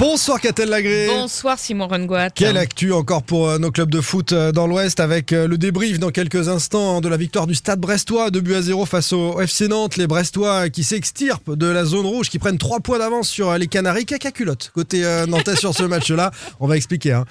Bonsoir Catel Lagré. Bonsoir Simon Rengoat. Quelle actu encore pour euh, nos clubs de foot euh, dans l'Ouest avec euh, le débrief dans quelques instants hein, de la victoire du Stade Brestois, 2 buts à 0 face au FC Nantes. Les Brestois qui s'extirpent de la zone rouge, qui prennent 3 points d'avance sur les Canaries. Caca culotte côté Nantais sur ce match-là. On va expliquer hein,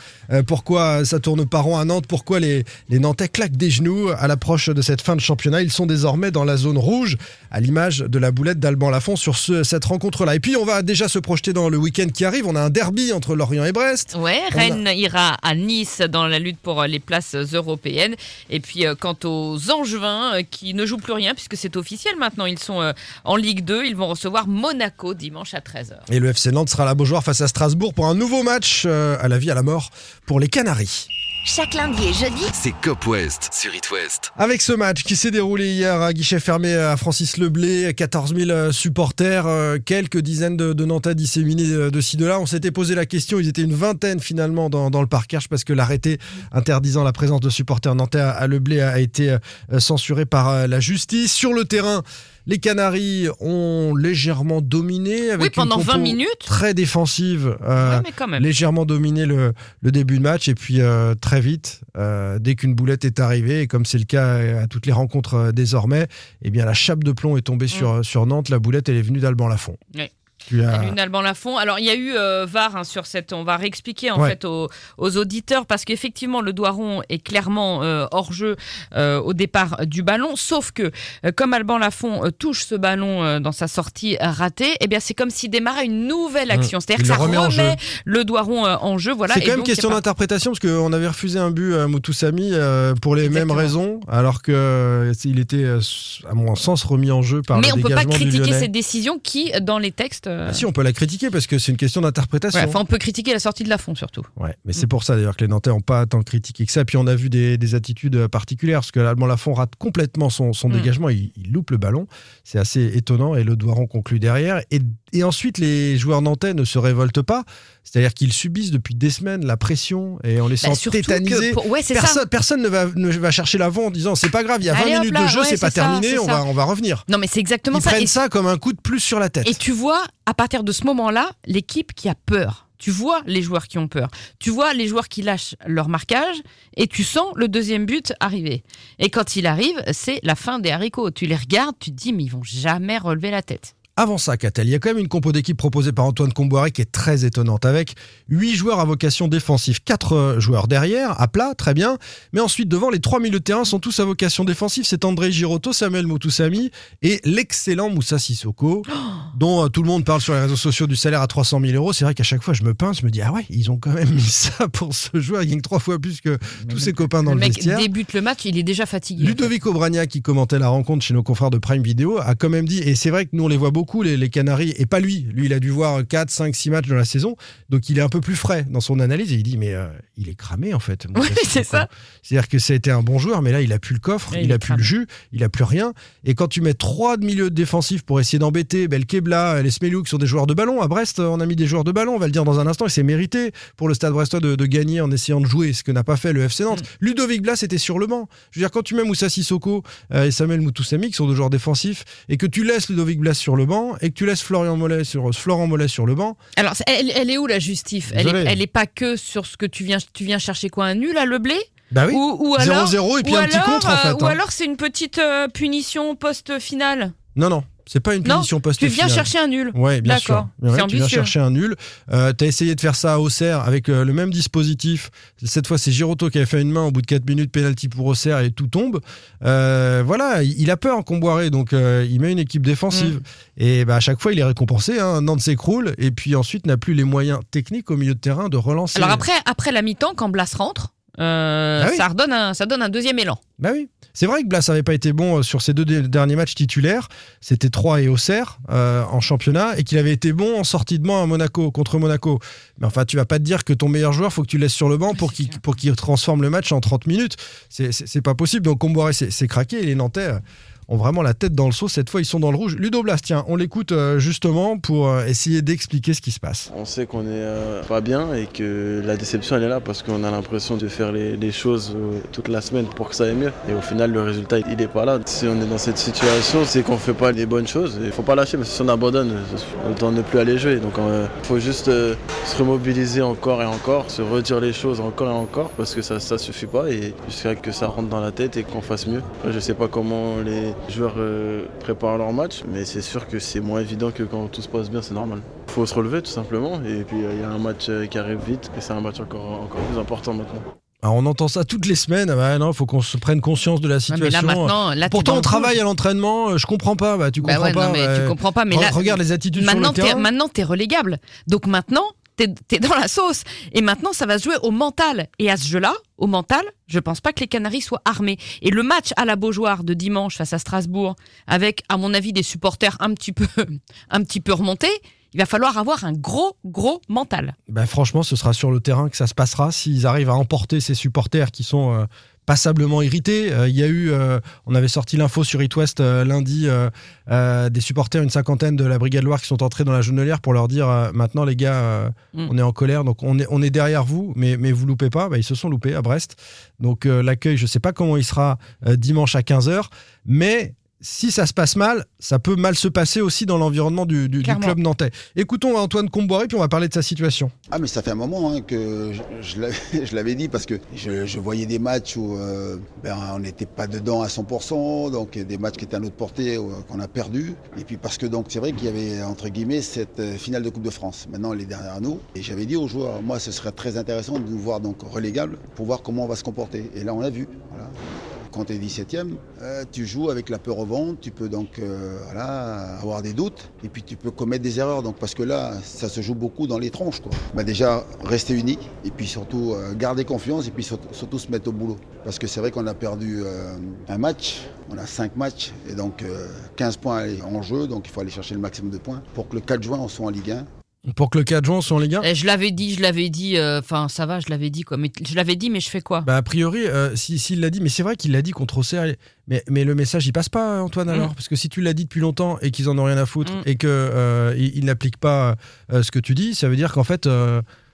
pourquoi ça tourne pas rond à Nantes, pourquoi les, les Nantais claquent des genoux à l'approche de cette fin de championnat. Ils sont désormais dans la zone rouge, à l'image de la boulette d'Alban Lafont sur ce- cette rencontre-là. Et puis on va déjà se projeter dans le week-end qui arrive. On a un derby entre Lorient et Brest. Ouais, On a- Rennes ira à Nice dans la lutte pour les places européennes. Et puis, euh, quant aux Angevins, euh, qui ne jouent plus rien, puisque c'est officiel maintenant, ils sont euh, en Ligue 2, ils vont recevoir Monaco dimanche à 13h. Et le FC Nantes sera la Beaujoire face à Strasbourg pour un nouveau match à la vie à la mort pour les Canaries. Chaque lundi et jeudi, C'est Cop West sur It West. Avec ce match qui s'est déroulé hier à guichet fermé à Francis Leblé, 14 000 supporters, euh, quelques dizaines de, de Nantais disséminés euh, de ci de là. On s'était posé la question, ils étaient une vingtaine finalement dans, dans le parcage parce que l'arrêté interdisant la présence de supporters nantais à, à Leblé a été euh, censuré par euh, la justice. Sur le terrain, les Canaries ont légèrement dominé avec Oui, pendant une compo 20 minutes. très défensive. euh, Ouais, mais quand même. légèrement dominé le, le début de match et puis euh, très vite, euh, dès qu'une boulette est arrivée, et comme c'est le cas à toutes les rencontres désormais, eh bien la chape de plomb est tombée sur, sur Nantes. La boulette, elle est venue d'Alban Lafont. Ouais. Tu as- Salut Alban Lafont. Alors il y a eu euh, VAR hein, sur cette. On va réexpliquer en Ouais. fait aux, aux auditeurs parce qu'effectivement le doigt rond est clairement euh, hors jeu euh, au départ du ballon. Sauf que comme Alban Lafont touche ce ballon dans sa sortie ratée, eh bien c'est comme s'il démarrait une nouvelle action. C'est-à-dire Mmh. Que ça remet le doigt rond en jeu. Voilà. c'est quand même donc, question pas- d'interprétation parce qu'on avait refusé un but à Moutoussamy pour les Exactement. mêmes raisons, alors que euh, il était, à mon sens, remis en jeu par Mais le on peut pas critiquer cette décision qui, dans les textes, euh, Ah si, on peut la critiquer parce que c'est une question d'interprétation. ouais, enfin, on peut critiquer la sortie de Lafont surtout. Ouais, mais c'est pour ça d'ailleurs que les Nantais n'ont pas tant critiqué que ça. Puis on a vu des, des attitudes euh, particulières parce que l'Allemand Lafont rate complètement son, son Mm. dégagement, il, il loupe le ballon. C'est assez étonnant et le Doiron conclut derrière. Et, et ensuite, les joueurs nantais ne se révoltent pas, c'est-à-dire qu'ils subissent depuis des semaines la pression et on les sent Bah, surtout tétanisés. que pour- ouais, c'est ça. Personne, ne, va, ne va chercher l'avant en disant c'est pas grave, il y a 20 Allez, hop minutes là, de jeu, ouais, c'est pas ça, terminé, on ça. va, on va revenir. Non, mais c'est exactement Ils ça. prennent Et ça comme un coup de plus sur la tête. Et tu vois, à partir de ce moment-là, l'équipe qui a peur. Tu vois les joueurs qui ont peur. Tu vois les joueurs qui lâchent leur marquage et tu sens le deuxième but arriver. Et quand il arrive, c'est la fin des haricots. Tu les regardes, tu te dis, mais ils vont jamais relever la tête. Avant ça, Catel, il y a quand même une compo d'équipe proposée par Antoine Comboiré qui est très étonnante, avec 8 joueurs à vocation défensive, 4 joueurs derrière, à plat, très bien, mais ensuite devant, les 3 milieux de terrain sont tous à vocation défensive, c'est André Girotto, Samuel Moutoussamy et l'excellent Moussa Sissoko, dont euh, tout le monde parle sur les réseaux sociaux du salaire à 300 000 euros. C'est vrai qu'à chaque fois, je me pince, je me dis, ah ouais, ils ont quand même mis ça pour ce joueur, il gagne 3 fois plus que tous ses copains dans le le, mec vestiaire. débute le match, il est déjà fatigué. Ludovic Obrania, qui commentait la rencontre chez nos confrères de Prime Video, a quand même dit, et c'est vrai que nous on les voit beaucoup, les, les Canaries, et pas lui. Lui, il a dû voir 4, 5, 6 matchs dans la saison, donc il est un peu plus frais dans son analyse, et il dit, mais euh, il est cramé en fait. Oui, c'est ça. C'est-à-dire que ça a été un bon joueur, mais là, il a plus le coffre, il, il a plus le jus, il a plus rien. Et quand tu mets trois de milieux défensifs pour essayer d'embêter Belkebla, les Smelou, qui sont des joueurs de ballon, à Brest, on a mis des joueurs de ballon, on va le dire dans un instant, et c'est mérité pour le Stade Brestois de, de gagner en essayant de jouer, ce que n'a pas fait le FC Nantes. Mm. Ludovic Blas était sur le banc. Je veux dire, quand tu mets Moussa Sissoko euh, et Samuel Moutoussamy, qui sont deux joueurs défensifs, et que tu laisses Ludovic Blas sur le banc, et que tu laisses Florian Mollet sur, Florent Mollet sur le banc, Alors, elle, elle est où la justif elle est, elle est pas que sur ce que tu viens, tu viens chercher quoi Un nul à le blé? Bah oui, Ou, ou alors, 0-0 et puis un petit alors, contre en euh, fait. Ou hein. alors c'est une petite euh, punition post-finale? Non, non, c'est pas une punition post Tu viens chercher un nul. Ouais, bien sûr. Ouais, tu viens chercher un nul. Euh, T'as essayé de faire ça à Auxerre avec euh, le même dispositif. Cette fois, c'est Giroto qui avait fait une main au bout de 4 minutes, penalty pour Auxerre et tout tombe. Euh, voilà, il a peur, Comboiré, donc euh, il met une équipe défensive. Mm. Et bah, à chaque fois, il est récompensé. Hein. Nantes s'écroule et puis ensuite n'a plus les moyens techniques au milieu de terrain de relancer. Alors après, après la mi-temps, quand Blas rentre, euh, Ah oui. ça, redonne un, ça donne un deuxième élan. Bah oui. C'est vrai que Blas n'avait pas été bon euh, sur ses deux derniers matchs titulaires. C'était 3 et Auxerre euh, en championnat et qu'il avait été bon en sortie de banc à Monaco contre Monaco. Mais enfin, tu vas pas te dire que ton meilleur joueur, faut que tu le laisses sur le banc pour qu'il transforme le match en 30 minutes. C'est- C'est c'est pas possible. Donc Comboiré s'est craqué et les Nantais euh, ont vraiment la tête dans le seau. Cette fois, ils sont dans le rouge. Ludo Blas, tiens, on l'écoute euh, justement pour euh, essayer d'expliquer ce qui se passe. On sait qu'on est euh, pas bien et que la déception elle est là parce qu'on a l'impression de faire les, choses toute la semaine pour que ça aille mieux. Et au final, le résultat il est pas là. Si on est dans cette situation, c'est qu'on fait pas les bonnes choses. Il faut pas lâcher parce que si on abandonne, autant ne plus aller jouer. Donc il faut juste se remobiliser encore et encore, se redire les choses encore et encore parce que ça ça suffit pas et jusqu'à que ça rentre dans la tête et qu'on fasse mieux. Je sais pas comment les joueurs euh, préparent leur match, mais c'est sûr que c'est moins évident que quand tout se passe bien, c'est normal. Il faut se relever tout simplement et puis euh, il y a un match euh, qui arrive vite et c'est un match encore, encore plus important maintenant. Alors, on entend ça toutes les semaines. Ah bah non, faut qu'on se prenne conscience de la Ouais, situation. mais là maintenant, là, t'es Pourtant, on le travaille à l'entraînement. Je comprends pas. Bah, tu Bah comprends ouais, pas. non, mais ouais. tu comprends pas. Mais Re- là, regarde les attitudes maintenant, sur le terrain. maintenant, t'es relégable. Donc maintenant, t'es, dans la sauce. Et maintenant, ça va se jouer au mental. Et à ce jeu-là, au mental, je pense pas que les Canaries soient armés. Et le match à la Beaujoire de dimanche face à Strasbourg, avec, à mon avis, des supporters un petit peu, un petit peu remontés, il va falloir avoir un gros, gros mental. Bah, franchement, ce sera sur le terrain que ça se passera. S'ils arrivent à emporter ces supporters qui sont euh, passablement irrités. Euh, Il y a eu, euh, on avait sorti l'info sur It West lundi, des supporters, une cinquantaine de la Brigade Loire qui sont entrés dans la Genelière pour leur dire maintenant les gars, Mm. on est en colère, donc on est, on est derrière vous, mais, mais vous loupez pas. Bah, ils se sont loupés à Brest. Donc l'accueil, je sais pas comment il sera dimanche à 15h, mais si ça se passe mal, ça peut mal se passer aussi dans l'environnement du, du- du Clairement. club nantais. Écoutons Antoine Comboiré, puis on va parler de sa situation. Ah mais ça fait un moment hein, que je, je l'avais- dit parce que je, je voyais des matchs où euh, ben, on n'était pas dedans à 100%, donc des matchs qui étaient à notre portée ou, qu'on a perdu. Et puis parce que donc c'est vrai qu'il y avait entre guillemets cette euh, finale de Coupe de France. Maintenant elle est derrière nous. Et j'avais dit aux joueurs, moi ce serait très intéressant de nous voir donc relégable pour voir comment on va se comporter. Et là on l'a vu. Voilà. Quand tu es 17e, euh, tu joues avec la peur au ventre, tu peux donc euh, avoir des doutes et puis tu peux commettre des erreurs. Donc, parce que là, ça se joue beaucoup dans les tronches. Bah, déjà, rester unis et puis surtout euh, garder confiance et puis surtout, surtout se mettre au boulot. Parce que c'est vrai qu'on a perdu euh, un match, on a 5 matchs et donc euh, 15 points en jeu. Donc il faut aller chercher le maximum de points pour que le 4 juin on soit en Ligue 1. Pour que le 4 juin soit en Ligue 1 Et je l'avais dit, je l'avais dit, euh, enfin ça va, je l'avais dit quoi. Mais je l'avais dit, mais je fais quoi? Bah, a priori, euh, si- s'il l'a dit, mais c'est vrai qu'il l'a dit contre Auxerre, mais, mais le message il passe pas, Antoine, alors? Mm. Parce que si tu l'as dit depuis longtemps et qu'ils en ont rien à foutre Mm. et que euh, ils ils n'appliquent pas ce que tu dis, ça veut dire qu'en fait.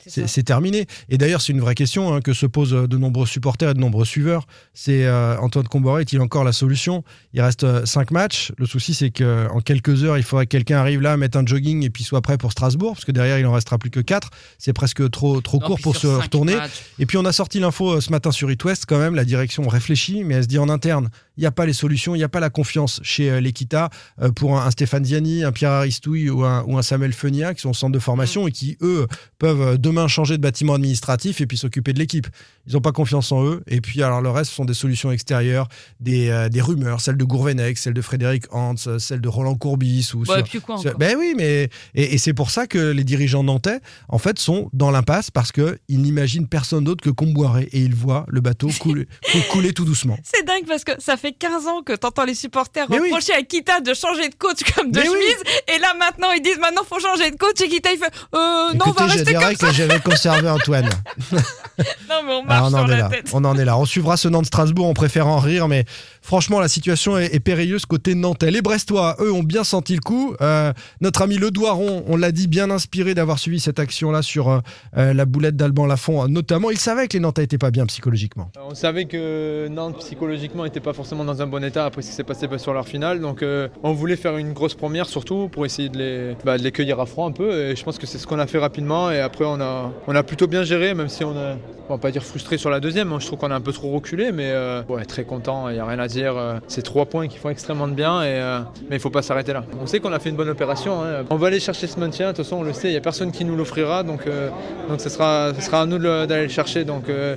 Euh, c'est terminé. Et d'ailleurs, c'est une vraie question hein, que se posent euh, de nombreux supporters et de nombreux suiveurs. C'est euh, Antoine Comboré est-il encore la solution? Il reste 5 matchs. Le souci, c'est qu'en quelques heures, il faudrait que quelqu'un arrive là, mette un jogging et puis soit prêt pour Strasbourg, parce que derrière, il en restera plus que 4. C'est presque trop, trop Non, court pour se retourner. matchs. Et puis on a sorti l'info euh, ce matin sur It West, quand même, la direction réfléchit, mais elle se dit en interne, il n'y a pas les solutions, il n'y a pas la confiance chez euh, l'Equita euh, pour un, Stéphane Ziani, un Pierre Aristouille ou un, ou un Samuel Fenia qui sont au centre de formation et qui, eux, peuvent euh, demain changer de bâtiment administratif et puis s'occuper de l'équipe. Ils n'ont pas confiance en eux. Et puis alors le reste, ce sont des solutions extérieures, des, euh, des rumeurs, celle de Gourvenec, celle de Frédéric Hans, euh, celle de Roland Courbis. Ou Ouais, sur- quoi sur- encore? Ben oui, mais et, et c'est pour ça que les dirigeants nantais, en fait, sont dans l'impasse parce que ils n'imaginent personne d'autre que Comboiré et ils voient le bateau couler, cou- couler tout doucement. C'est dingue parce que ça fait 15 ans que t'entends les supporters Mais oui. reprocher à Kita de changer de coach comme de Mais oui. chemise. Et là maintenant ils disent maintenant faut changer de coach et Kita il fait euh, non on va rester comme que j'avais conservé Antoine. Non mais on Ah, marche on en sur est la là. tête. On en est là. On suivra ce Nantes Strasbourg en préférant rire, mais franchement, la situation est, périlleuse côté nantais. Les Brestois, eux, ont bien senti le coup. Euh, notre ami Le Doiron, on l'a dit, bien inspiré d'avoir suivi cette action-là sur euh, euh, la boulette d'Alban Lafont, notamment. Il savait que les Nantais n'étaient pas bien psychologiquement. On savait que Nantes psychologiquement n'était pas forcément dans un bon état après ce qui s'est passé sur leur finale, donc on voulait faire une grosse première surtout pour essayer de les, bah, de les cueillir à froid un peu et je pense que c'est ce qu'on a fait rapidement et après on a, on a plutôt bien géré même si on a, on va pas dire frustré sur la deuxième, je trouve qu'on a un peu trop reculé mais ouais, très content, il n'y a rien à dire, euh, c'est trois points qui font extrêmement de bien euh, mais il faut pas s'arrêter là. On sait qu'on a fait une bonne opération, hein. on va aller chercher ce maintien, de toute façon on le sait, il n'y a personne qui nous l'offrira donc, euh, ce, sera, à nous d'aller le chercher donc euh,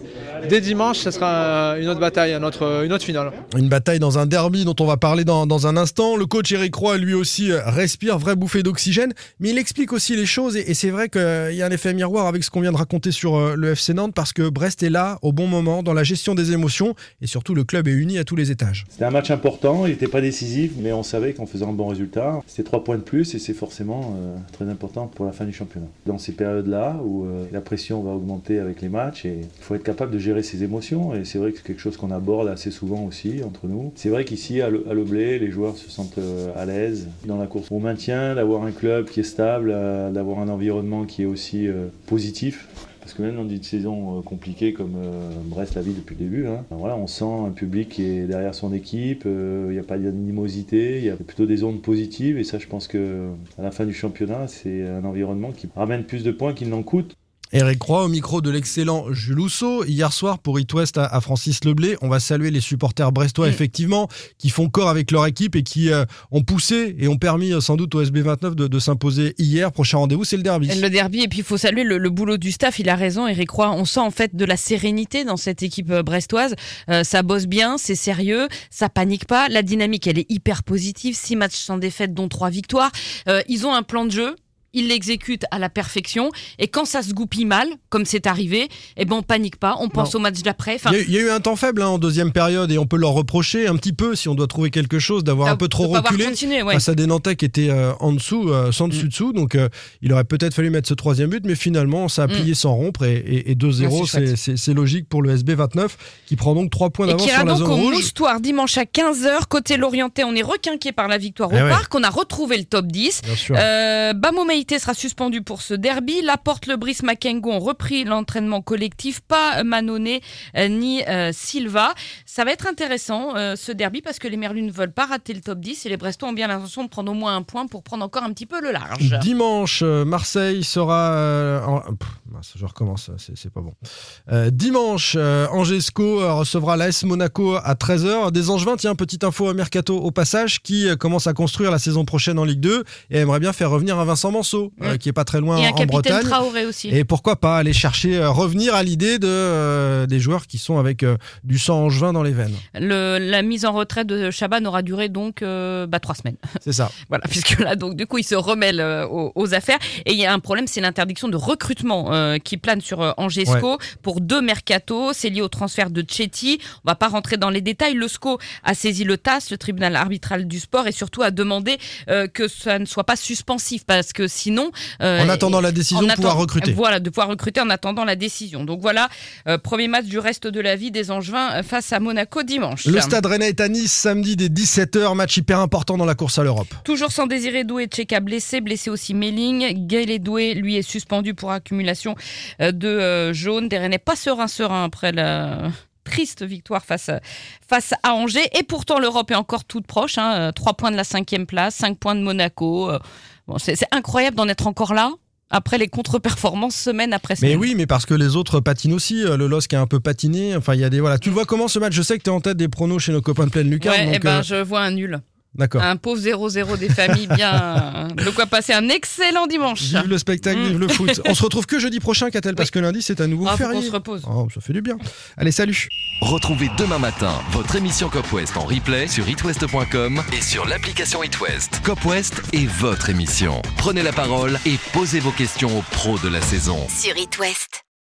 dès dimanche ce sera une autre bataille, une autre, finale. Une bataille dans un derby dont on va parler dans, un instant. Le coach Eric Roy, lui aussi, euh, respire, vraie bouffée d'oxygène, mais il explique aussi les choses et, c'est vrai qu'il y a un effet miroir avec ce qu'on vient de raconter sur euh, le FC Nantes parce que Brest est là au bon moment dans la gestion des émotions et surtout le club est uni à tous les étages. C'était un match important, il n'était pas décisif, mais on savait qu'en faisant un bon résultat, c'était trois points de plus et c'est forcément euh, très important pour la fin du championnat. Dans ces périodes-là où euh, la pression va augmenter avec les matchs il faut être capable de gérer ses émotions et c'est vrai que c'est quelque chose qu'on aborde assez souvent aussi entre nous. C'est vrai qu'ici à Loblé, les joueurs se sentent euh, à l'aise dans la course au maintien, d'avoir un club qui est stable, d'avoir un environnement qui est aussi positif. Parce que même dans une saison euh, compliquée comme euh, Brest la vie depuis le début, hein, voilà, on sent un public qui est derrière son équipe, euh, il n'y a pas d'animosité, il y a plutôt des ondes positives et ça je pense que à la fin du championnat c'est un environnement qui ramène plus de points qu'il n'en coûte. Eric Roy au micro de l'excellent Jules Housseau. Hier soir pour It West à, à Francis Leblé, on va saluer les supporters brestois Mm. effectivement qui font corps avec leur équipe et qui euh, ont poussé et ont permis euh, sans doute au SB29 de, de s'imposer hier. Prochain rendez-vous c'est le derby. Le derby, et puis il faut saluer le, le boulot du staff, il a raison, Eric Roy. On sent en fait de la sérénité dans cette équipe euh, brestoise. Euh, ça bosse bien, c'est sérieux, ça panique pas. La dynamique, elle est hyper positive. Six matchs sans défaite, dont trois victoires. Euh, ils ont un plan de jeu. Ils l'exécutent à la perfection et quand ça se goupille mal, comme c'est arrivé, eh ben on panique pas, on pense Non. au match d'après. Enfin, Il y, a eu- il y a eu un temps faible hein, en deuxième période et on peut leur reprocher un petit peu si on doit trouver quelque chose d'avoir un peu trop reculé continué, ouais. face à des Nantais qui étaient euh, en dessous, euh, sans Mm. dessus dessous. Donc euh, il aurait peut-être fallu mettre ce troisième but, mais finalement ça a plié sans rompre et, et- et 2-0, Mm. Ah, c'est logique pour le SB29 qui prend donc 3 points d'avance sur la donc zone au rouge. Moustoir dimanche à 15h. Côté Lorientais, on est requinqué par la victoire au Eh ouais. parc. On a retrouvé le top 10. Bien sûr. Sera suspendu pour ce derby. Laporte, Le Brice, Makengo ont repris l'entraînement collectif. Pas Manonnet euh, ni euh, Silva. Ça va être intéressant euh, ce derby parce que les Merlus ne veulent pas rater le top 10 et les Brestois ont bien l'intention de prendre au moins un point pour prendre encore un petit peu le large. Dimanche, euh, Marseille sera. euh, je recommence, c'est pas bon. Euh, dimanche, euh, Angesco euh, recevra l'AS Monaco à 13h. Des Angevins, tiens, petite info à Mercato au passage, qui euh, commence à construire la saison prochaine en Ligue 2 et aimerait bien faire revenir un Vincent Euh, Mm. qui est pas très loin Et un en capitaine Bretagne. Traoré aussi. Et pourquoi pas aller chercher, euh, revenir à l'idée de, euh, des joueurs qui sont avec du sang angevin dans les veines. Le- la mise en retraite de Chaban aura duré donc bah, trois semaines. C'est ça. Voilà, puisque là, donc, du coup, il se remêle aux, aux affaires. Et il y a un problème, c'est l'interdiction de recrutement qui plane sur Angesco pour deux mercatos. C'est lié au transfert de Chetty. On va pas rentrer dans les détails. Le SCO a saisi le TAS, le tribunal arbitral du sport, et surtout a demandé que ça ne soit pas suspensif, parce que sinon. euh, En attendant la décision, de pouvoir recruter. Voilà, de pouvoir recruter en attendant la décision. Donc voilà, euh, premier match du reste de la vie des Angevins euh, face à Monaco dimanche. Le stade Rennais est à Nice samedi dès 17h, match hyper important dans la course à l'Europe. Toujours sans Désiré Doué, Tcheka blessé, blessé aussi Melling. Gaël Doué, lui, est suspendu pour accumulation de jaunes. Des Rennais pas serein serein après la triste victoire face, à- face à Angers. Et pourtant, l'Europe est encore toute proche. Hein. Euh, Trois points de la cinquième place, cinq points de Monaco. Euh, Bon, c'est incroyable d'en être encore là. Après les contre-performances semaine après semaine. Mais oui, mais parce que les autres patinent aussi. Euh, Le LOSC a un peu patiné. Enfin, il y a des voilà. Tu le vois comment ce match? Je sais que tu es en tête des pronos chez nos copains de pleine. Ouais, donc, eh ben, euh, je vois un nul. D'accord. Un pauvre 0-0 des familles, bien. De quoi passer un excellent dimanche. Vive le spectacle, Mm. vive le foot. On se retrouve que jeudi prochain, Catel, parce que lundi c'est à nouveau Ah, férié. qu'on se repose. Oh, ça fait du bien. Allez, salut. Retrouvez demain matin votre émission Cop West en replay sur itwest.com et sur l'application itwest. Cop West est votre émission. Prenez la parole et posez vos questions aux pros de la saison. Sur It West.